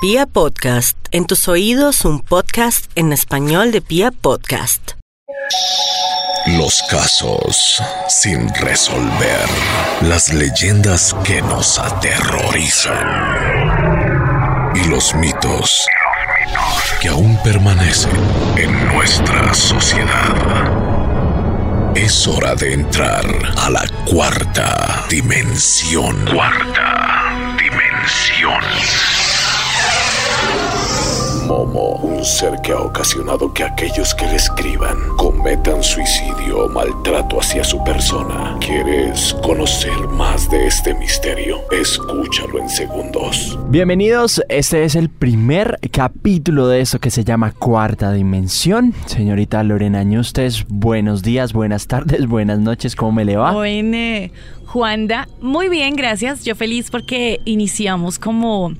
Pia Podcast, en tus oídos un podcast en español de Pia Podcast. Los casos sin resolver, las leyendas que nos aterrorizan y los mitos que aún permanecen en nuestra sociedad. Es hora de entrar a la cuarta dimensión. Cuarta dimensión. Momo, un ser que ha ocasionado que aquellos que le escriban cometan suicidio o maltrato hacia su persona. ¿Quieres conocer más de este misterio? Escúchalo en segundos. Bienvenidos, este es el primer capítulo de esto que se llama Cuarta Dimensión. Señorita Lorena Ñustes, buenos días, buenas tardes, buenas noches, ¿cómo me le va? Bueno, Juanda, muy bien, gracias. Yo feliz porque iniciamos como,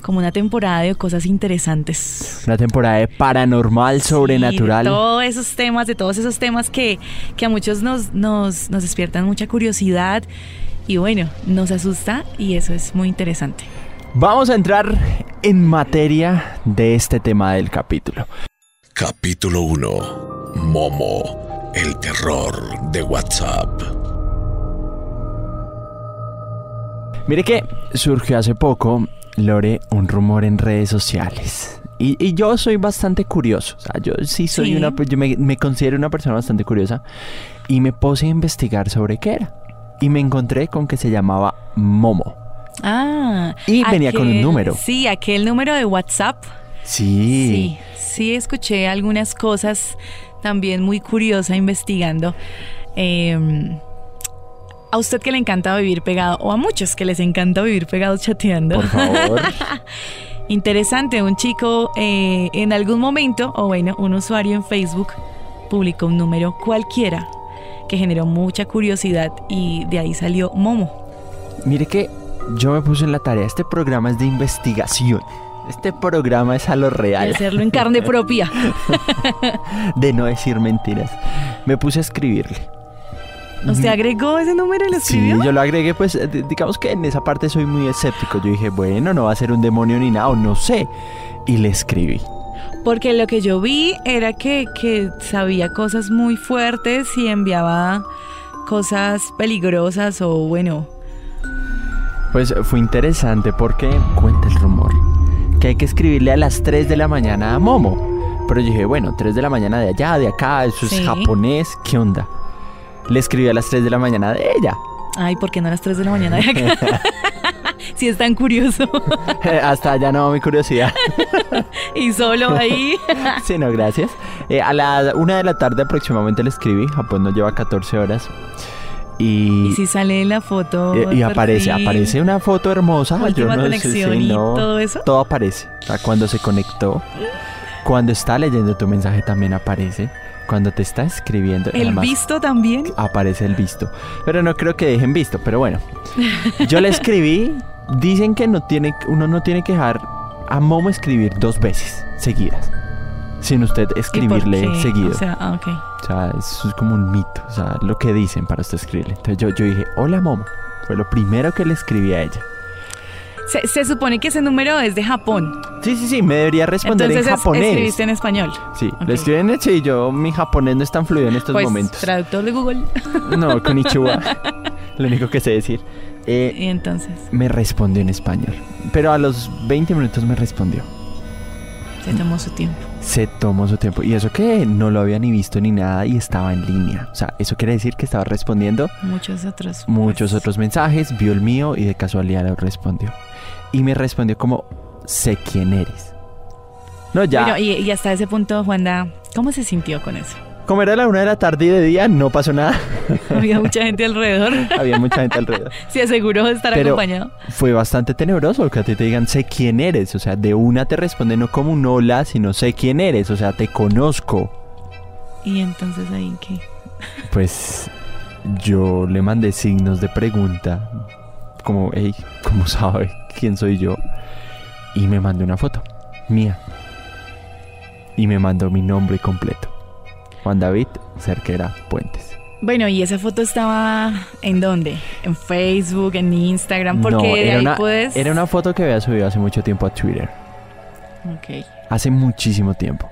como una temporada de cosas interesantes. Una temporada de paranormal, sobrenatural. Sí, de todos esos temas, de todos esos temas que, que a muchos nos, nos, nos despiertan mucha curiosidad y bueno, nos asusta y eso es muy interesante. Vamos a entrar en materia de este tema del capítulo. Capítulo 1. Momo, el terror de WhatsApp. Mire que surgió hace poco, Lore, un rumor en redes sociales. Y, y yo soy bastante curioso. O sea, yo sí soy Sí. una. Yo me, me considero una persona bastante curiosa. Y me puse a investigar sobre qué era. Y me encontré con que se llamaba Momo. Ah. Y venía con un número. Sí, aquel número de WhatsApp. Sí. Sí, sí escuché algunas cosas también muy curiosa investigando. Eh, a usted que le encanta vivir pegado, o a muchos que les encanta vivir pegados chateando. Por favor. Interesante, un chico eh, en algún momento, o bueno, un usuario en Facebook publicó un número cualquiera que generó mucha curiosidad y de ahí salió Momo. Mire que yo me puse en la tarea. Este programa es de investigación. Este programa es a lo De real. hacerlo en carne propia. De no decir mentiras. Me puse a escribirle. ¿Usted agregó ese número y lo Sí, escribió? yo lo agregué, pues eh, di- digamos que en esa parte soy muy escéptico. Yo dije, bueno, no va a ser un demonio ni nada, o no sé. Y le escribí. Porque lo que yo vi era que, que sabía cosas muy fuertes y enviaba cosas peligrosas o bueno. Pues fue interesante porque cuenta el rumor que hay que escribirle a las 3 de la mañana a Momo. Pero yo dije, bueno, 3 de la mañana de allá, de acá, eso es Sí. japonés, ¿qué onda? Le escribí a las 3 de la mañana de ella. Ay, ¿por qué no a las 3 de la mañana de acá? si es tan curioso. Hasta allá no mi curiosidad. y solo ahí. sí, no, gracias. Eh, a la una de la tarde aproximadamente le escribí. Japón nos lleva 14 horas. Y, y si sale la foto. y- y aparece, perfil, aparece una foto hermosa. Última yo no sé, conexión sí, y todo eso. Todo aparece. O sea, cuando se conectó, cuando está leyendo tu mensaje también aparece. Cuando te está escribiendo. El además, visto también. Aparece el visto. Pero no creo que dejen visto, pero bueno. Yo le escribí. Dicen que no tiene, uno no tiene que dejar a Momo escribir dos veces seguidas. Sin usted ¿Y por escribirle seguido. O sea, ah. O sea, eso es como un mito. O sea, lo que dicen para usted escribirle. Entonces yo, yo dije, hola Momo. Fue lo primero que le escribí a ella. Se, se supone que ese número es de Japón. Sí, sí, sí, me debería responder Entonces en es- japonés. escribiste en español. Sí, Ok. le escribí en ese y yo, mi japonés no es tan fluido en estos pues, momentos. traductor de Google. No, con Ichiwa. lo único que sé decir. Eh, y entonces me respondió en español. Pero a los 20 minutos me respondió. se tomó su tiempo. Se tomó su tiempo. Y eso que no lo había ni visto ni nada y estaba en línea. O sea, eso quiere decir que estaba respondiendo Muchos otros. muchos pues, otros mensajes, vio el mío y de casualidad lo respondió. Y me respondió como, sé quién eres. No, ya. Bueno, y, y hasta ese punto, Juanda, ¿cómo se sintió con eso? Como era la una de la tarde y de día, no pasó nada. Había mucha gente alrededor. Había mucha gente alrededor. Se aseguró de estar Pero- acompañado. Fue bastante tenebroso que a ti te digan, sé quién eres. O sea, de una te responde no como un hola, sino sé quién eres. O sea, te conozco. Y entonces ahí que. Pues yo le mandé signos de pregunta. Como, hey, ¿cómo sabe quién soy yo? Y me mandó una foto mía. Y me mandó mi nombre completo. Juan David Cerquera Puentes. Bueno, ¿y esa foto estaba en dónde? ¿En Facebook, en Instagram? Porque no, de era ahí una, puedes. era una foto que había subido hace mucho tiempo a Twitter. Ok. Hace muchísimo tiempo.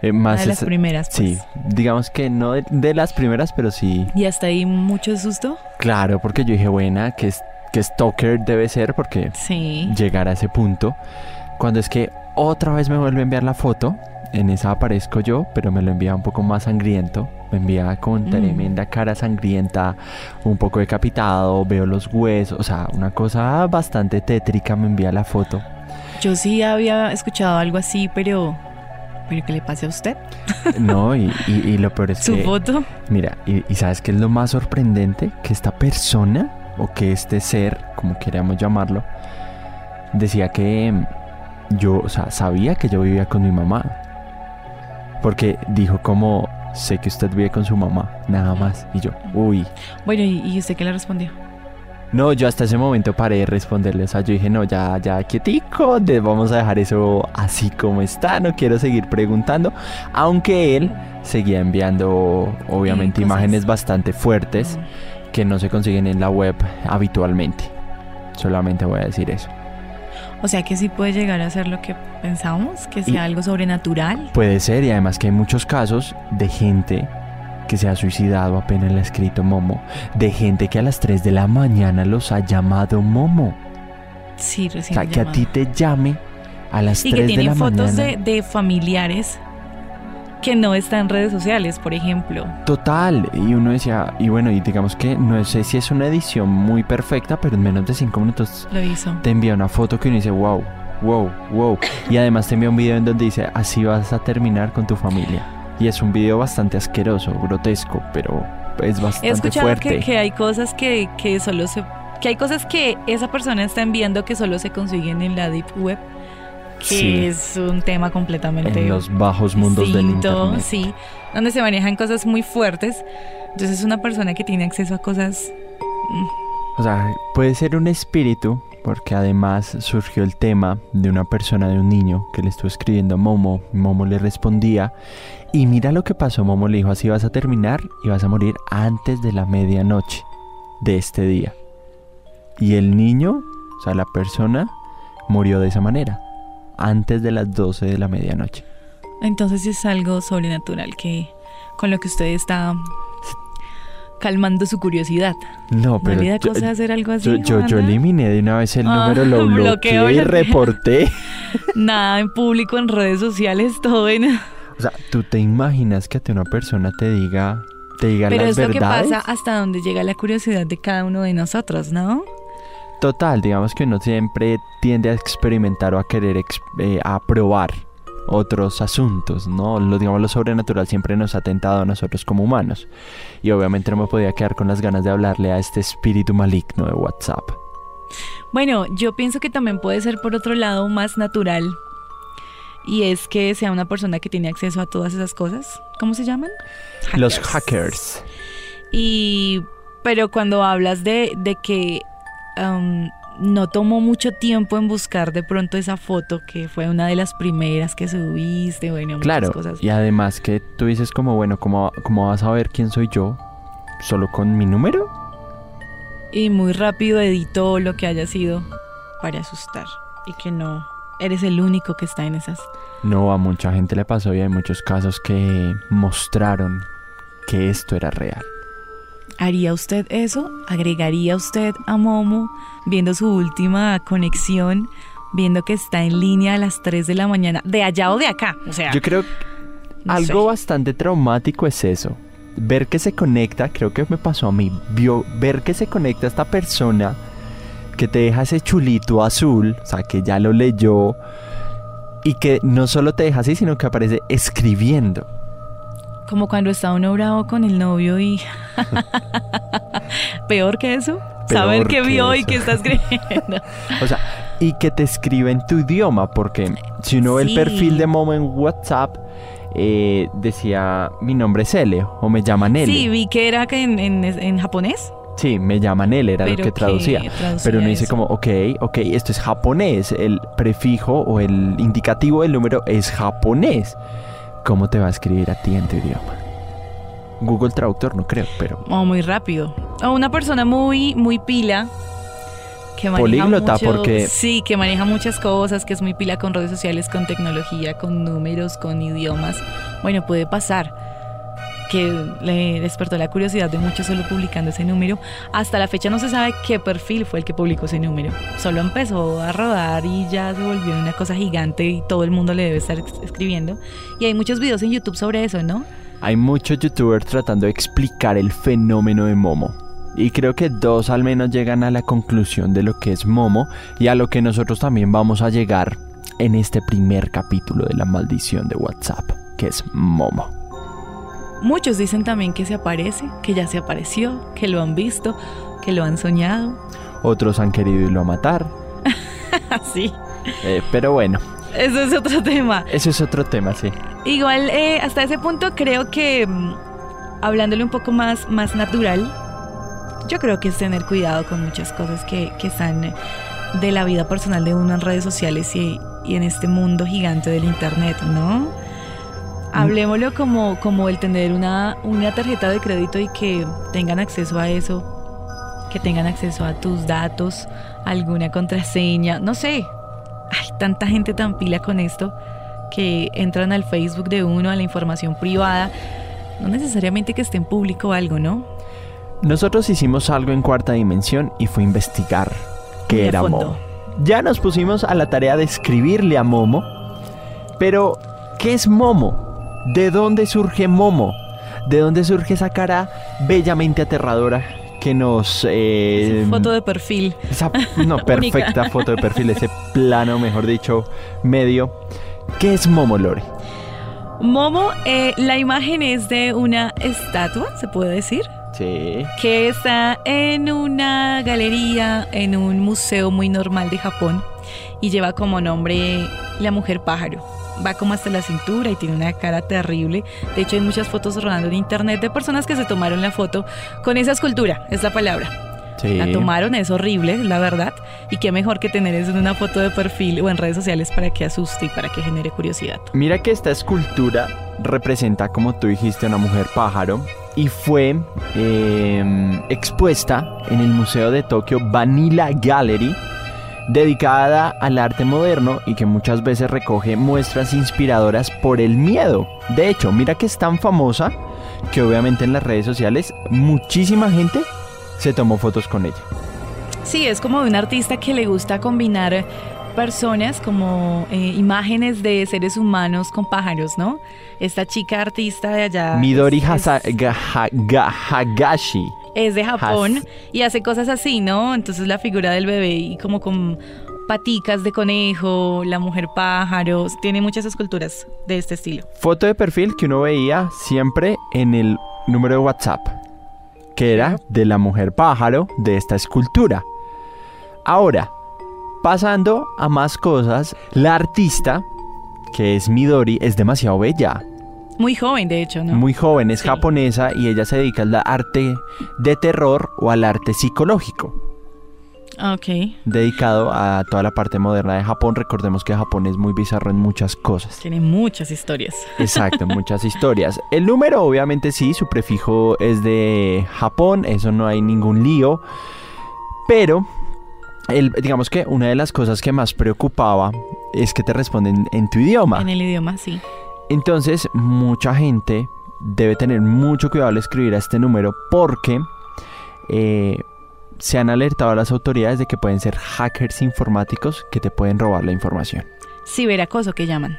Eh, más de las es- primeras, pues. Sí, digamos que no de, de las primeras, pero sí. ¿Y hasta ahí mucho susto? Claro, porque yo dije, buena, que, es- que Stalker debe ser, porque Sí. llegar a ese punto. Cuando es que otra vez me vuelve a enviar la foto, en esa aparezco yo, pero me lo envía un poco más sangriento. Me envía con Mm. tremenda cara sangrienta, un poco decapitado, veo los huesos, o sea, una cosa bastante tétrica me envía la foto. Yo sí había escuchado algo así, pero... ¿Pero qué le pase a usted? No, y, y- y lo peor es ¿Su que... foto? Mira, y, y ¿sabes qué es lo más sorprendente? Que esta persona, o que este ser, como queramos llamarlo, decía que yo, o sea, sabía que yo vivía con mi mamá. Porque dijo como, sé que usted vive con su mamá, nada más. Y yo, uy. Bueno, ¿y, y usted qué le respondió? No, yo hasta ese momento paré de responderle. O sea, yo dije, no, ya, ya, quietico, vamos a dejar eso así como está. No quiero seguir preguntando. Aunque él seguía enviando, obviamente, imágenes bastante fuertes que no se consiguen en la web habitualmente. Solamente voy a decir eso. O sea que sí puede llegar a ser lo que pensábamos, que sea Y- algo sobrenatural. Puede ser, y además que hay muchos casos de gente que se ha suicidado, apenas le ha escrito Momo. De gente que a las 3 de la mañana los ha llamado Momo. Sí, O recién sea, que a ti te llame a las Y 3 que de la tienen fotos mañana. de, de familiares que no están en redes sociales, por ejemplo. Total, y uno decía, y bueno, y digamos que no sé si es una edición muy perfecta, pero en menos de 5 minutos Lo hizo. te envía una foto que uno dice, wow, wow, wow. Y además te envía un video en donde dice, así vas a terminar con tu familia. Y es un video bastante asqueroso, grotesco, pero es He bastante escuchado fuerte. que, que hay cosas que, que solo se... Que hay cosas que esa persona está enviando que solo se consiguen en la Deep Web. Que Sí. es un tema completamente en los bajos mundos del distinto, internet. sí, donde se manejan cosas muy fuertes. Entonces es una persona que tiene acceso a cosas O sea, puede ser un espíritu, porque además surgió el tema de una persona, de un niño, que le estuvo escribiendo a Momo. Momo le respondía. Y mira lo que pasó. Momo le dijo, así vas a terminar y vas a morir antes de la medianoche de este día. Y el niño, o sea, la persona, murió de esa manera. Antes de las 12 de la medianoche. Entonces es algo sobrenatural que con lo que usted está calmando su curiosidad. No, ¿No pero le da yo, cosa hacer algo así? yo, yo- yo eliminé de una vez el Ah, número, lo bloqueo, bloqueé y bloqueo. reporté. Nada en público, en redes sociales, todo en... O sea, ¿tú te imaginas que a ti una persona te diga, te diga Pero las es lo que verdades? pasa hasta donde llega la curiosidad de cada uno de nosotros, ¿no? Total, digamos que uno siempre tiende a experimentar o a querer ex- eh, a probar otros asuntos, ¿no? Lo, digamos, lo sobrenatural siempre nos ha tentado a nosotros como humanos. Y obviamente no me podía quedar con las ganas de hablarle a este espíritu maligno de WhatsApp. Bueno, yo pienso que también puede ser por otro lado más natural. Y es que sea una persona que tiene acceso a todas esas cosas. ¿Cómo se llaman? Los hackers. Y pero cuando hablas de, de que um, no tomó mucho tiempo en buscar de pronto esa foto, que fue una de las primeras que subiste, bueno, muchas cosas. y además que tú dices como, bueno, ¿cómo, ¿cómo vas a ver quién soy yo? ¿Solo con mi número? Y muy rápido editó lo que haya sido para asustar. Y que no eres el único que está en esas. No, a mucha gente le pasó y hay muchos casos que mostraron que esto era real. ¿Haría usted eso? ¿Agregaría usted a Momo viendo su última conexión? Viendo que está en línea a las 3 de la mañana, de allá o de acá. O sea, Yo creo que no algo sé. bastante traumático es eso. Ver que se conecta, creo que me pasó a mí, vio, ver que se conecta esta persona que te deja ese chulito azul, o sea, que ya lo leyó, y que no solo te deja así, sino que aparece escribiendo. Como cuando está uno bravo con el novio y... Peor que eso. Peor Saber que que vio y que está escribiendo. O sea, y que te escribe en tu idioma, porque si uno ve el perfil de Momo en WhatsApp, eh, decía, mi nombre es L, o me llaman L. Sí, vi que era que en, en- en japonés. Sí, me llaman L, era lo que traducía. traducía Pero uno dice eso. como, ok, ok, esto es japonés, el prefijo o el indicativo del número es japonés. ¿Cómo te va a escribir a ti en tu idioma? Google Traductor no creo, pero O muy rápido. O una persona muy, muy pila que maneja Políglota, mucho- porque- Sí, que maneja muchas cosas, que es muy pila con redes sociales, con tecnología, con números, con idiomas. Bueno, puede pasar que le despertó la curiosidad de muchos solo publicando ese número. Hasta la fecha no se sabe qué perfil fue el que publicó ese número. Solo empezó a rodar y ya se volvió una cosa gigante y todo el mundo le debe estar escribiendo. Y hay muchos videos en YouTube sobre eso, ¿no? Hay muchos youtubers tratando de explicar el fenómeno de Momo. Y creo que dos al menos llegan a la conclusión de lo que es Momo y a lo que nosotros también vamos a llegar en este primer capítulo de la maldición de WhatsApp, que es Momo. Muchos dicen también que se aparece, que ya se apareció, que lo han visto, que lo han soñado. Otros han querido irlo a matar. Así. eh, pero bueno, Eso es otro tema. eso es otro tema, sí. Igual, eh, hasta ese punto creo que, mm, hablándole un poco más, más natural, yo creo que es tener cuidado con muchas cosas que, que están eh, de la vida personal de uno en redes sociales y, y en este mundo gigante del Internet, ¿no? Hablemoslo como, como el tener una, una tarjeta de crédito y que tengan acceso a eso, que tengan acceso a tus datos, alguna contraseña, no sé. Hay tanta gente tan pila con esto que entran al Facebook de uno, a la información privada, no necesariamente que esté en público o algo, ¿no? Nosotros hicimos algo en cuarta dimensión y fue investigar qué era fondo. Momo. Ya nos pusimos a la tarea de escribirle a Momo, pero ¿qué es Momo? ¿De dónde surge Momo? ¿De dónde surge esa cara bellamente aterradora que nos... eh, Foto de perfil. esa, no, perfecta foto de perfil, ese plano, mejor dicho, medio. ¿Qué es Momo, Lore? Momo, eh, la imagen es de una estatua, se puede decir, Sí. que está en una galería, en un museo muy normal de Japón y lleva como nombre la mujer pájaro. Va como hasta la cintura y tiene una cara terrible. De hecho, hay muchas fotos rodando en internet de personas que se tomaron la foto con esa escultura, es la palabra. Sí. La tomaron, es horrible, la verdad. Y qué mejor que tener eso en una foto de perfil o en redes sociales para que asuste y para que genere curiosidad. Mira que esta escultura representa, como tú dijiste, una mujer pájaro y fue eh, expuesta en el Museo de Tokio Vanilla Gallery, dedicada al arte moderno y que muchas veces recoge muestras inspiradoras por el miedo. De hecho, mira que es tan famosa que obviamente en las redes sociales muchísima gente se tomó fotos con ella. Sí, es como de un artista que le gusta combinar personas como eh, imágenes de seres humanos con pájaros, ¿no? Esta chica artista de allá. Midori es- Hagashi. Es de Japón Has- y hace cosas así, ¿no? Entonces la figura del bebé y como con paticas de conejo, la mujer pájaros, tiene muchas esculturas de este estilo. Foto de perfil que uno veía siempre en el número de WhatsApp, que era de la mujer pájaro de esta escultura. Ahora, pasando a más cosas, la artista, que es Midori, es demasiado bella, Muy joven, de hecho, ¿no? muy joven, es Sí. japonesa y ella se dedica al arte de terror o al arte psicológico, Ok. dedicado a toda la parte moderna de Japón. Recordemos que Japón es muy bizarro en muchas cosas. Tiene muchas historias. Exacto, muchas historias. El número, obviamente sí, su prefijo es de Japón, eso no hay ningún lío. Pero, el, digamos que una de las cosas que más preocupaba es que te responden en tu idioma. En el idioma, sí. Entonces, mucha gente debe tener mucho cuidado al escribir a este número porque eh, se han alertado a las autoridades de que pueden ser hackers informáticos que te pueden robar la información. Ciberacoso que llaman.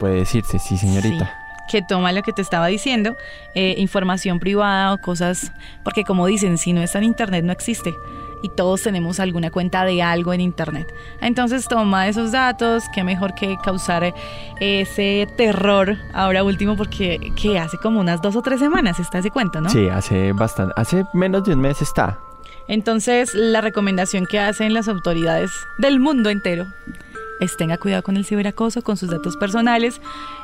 Puede decirse, sí, señorita. Sí, que toma lo que te estaba diciendo, eh, información privada o cosas, porque como dicen, si no está en internet no existe. Y todos tenemos alguna cuenta de algo en internet. Entonces toma esos datos, qué mejor que causar ese terror ahora último, porque que hace como unas dos o tres semanas está ese cuento, ¿no? Sí, hace bastante, hace menos de un mes está. Entonces la recomendación que hacen las autoridades del mundo entero es tenga cuidado con el ciberacoso, con sus datos personales,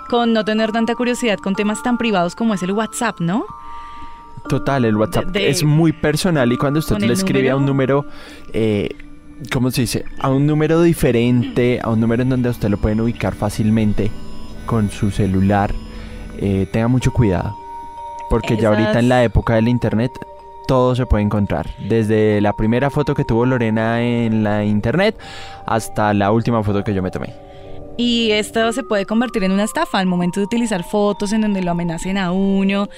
con no tener tanta curiosidad con temas tan privados como es el WhatsApp, ¿no? Total, el WhatsApp De- de- es muy personal y cuando usted le escribe a un número, eh, ¿cómo se dice? A un número diferente, a un número en donde a usted lo pueden ubicar fácilmente con su celular, eh, tenga mucho cuidado. Porque ya ahorita en la época del internet, todo se puede encontrar. Desde la primera foto que tuvo Lorena en la internet hasta la última foto que yo me tomé. Y esto se puede convertir en una estafa al momento de utilizar fotos en donde lo amenacen a uno.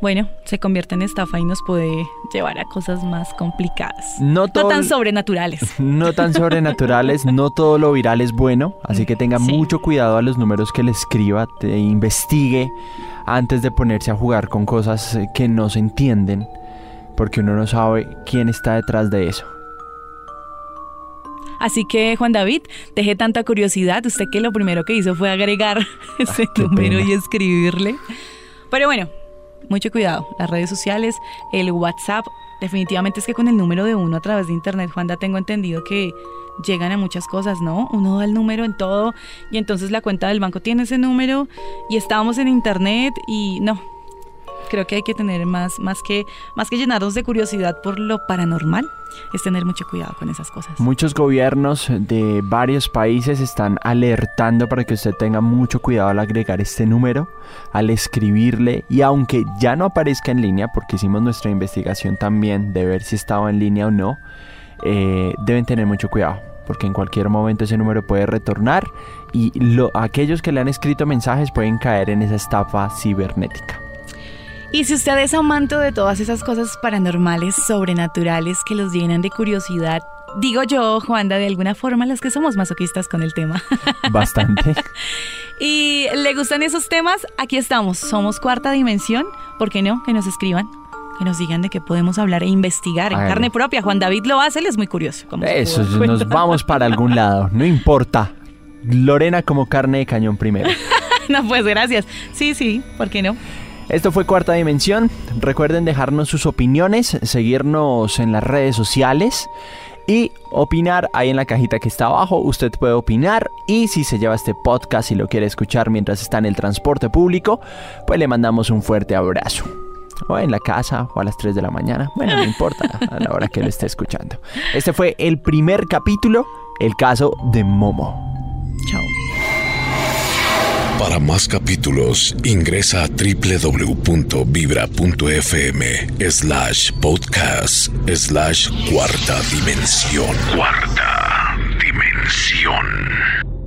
Bueno, se convierte en estafa y nos puede llevar a cosas más complicadas. No, tan sobrenaturales. No tan sobrenaturales, no todo lo viral es bueno, así que tenga Sí. mucho cuidado a los números que le escriba, te investigue antes de ponerse a jugar con cosas eh, que no se entienden, porque uno no sabe quién está detrás de eso. Así que, Juan David, deje tanta curiosidad. Usted que lo primero que hizo fue agregar ese Ah, número pena. y escribirle. Pero bueno, mucho cuidado. Las redes sociales, el WhatsApp. Definitivamente es que con el número de uno a través de internet, Juanda, tengo entendido que llegan a muchas cosas, ¿no? Uno da el número en todo y entonces la cuenta del banco tiene ese número y estábamos en internet y no. Creo que hay que tener más, más que, más que llenarnos de curiosidad por lo paranormal, es tener mucho cuidado con esas cosas. Muchos gobiernos de varios países están alertando para que usted tenga mucho cuidado al agregar este número, al escribirle y aunque ya no aparezca en línea, porque hicimos nuestra investigación también de ver si estaba en línea o no, eh, deben tener mucho cuidado. Porque en cualquier momento ese número puede retornar y lo- aquellos que le han escrito mensajes pueden caer en esa estafa cibernética. Y si usted es amante de todas esas cosas paranormales, sobrenaturales que los llenan de curiosidad, digo yo, Juanda, de alguna forma las que somos masoquistas con el tema, Bastante. y le gustan esos temas, aquí estamos, somos cuarta dimensión, ¿por qué no? Que nos escriban, que nos digan de qué podemos hablar e investigar en carne propia. Juan David lo hace, él es muy curioso. como Eso, nos vamos para algún lado, no importa. Lorena como carne de cañón primero. no, pues gracias. Sí, sí, ¿por qué no? Esto fue Cuarta Dimensión. Recuerden dejarnos sus opiniones, seguirnos en las redes sociales y opinar ahí en la cajita que está abajo. Usted puede opinar y si se lleva este podcast y lo quiere escuchar mientras está en el transporte público, pues le mandamos un fuerte abrazo. O en la casa o a las 3 de la mañana. Bueno, no importa a la hora que lo esté escuchando. Este fue el primer capítulo, el caso de Momo. Chao. Para más capítulos, ingresa a www.vibra.fm slash podcast slash cuarta dimensión. Cuarta dimensión.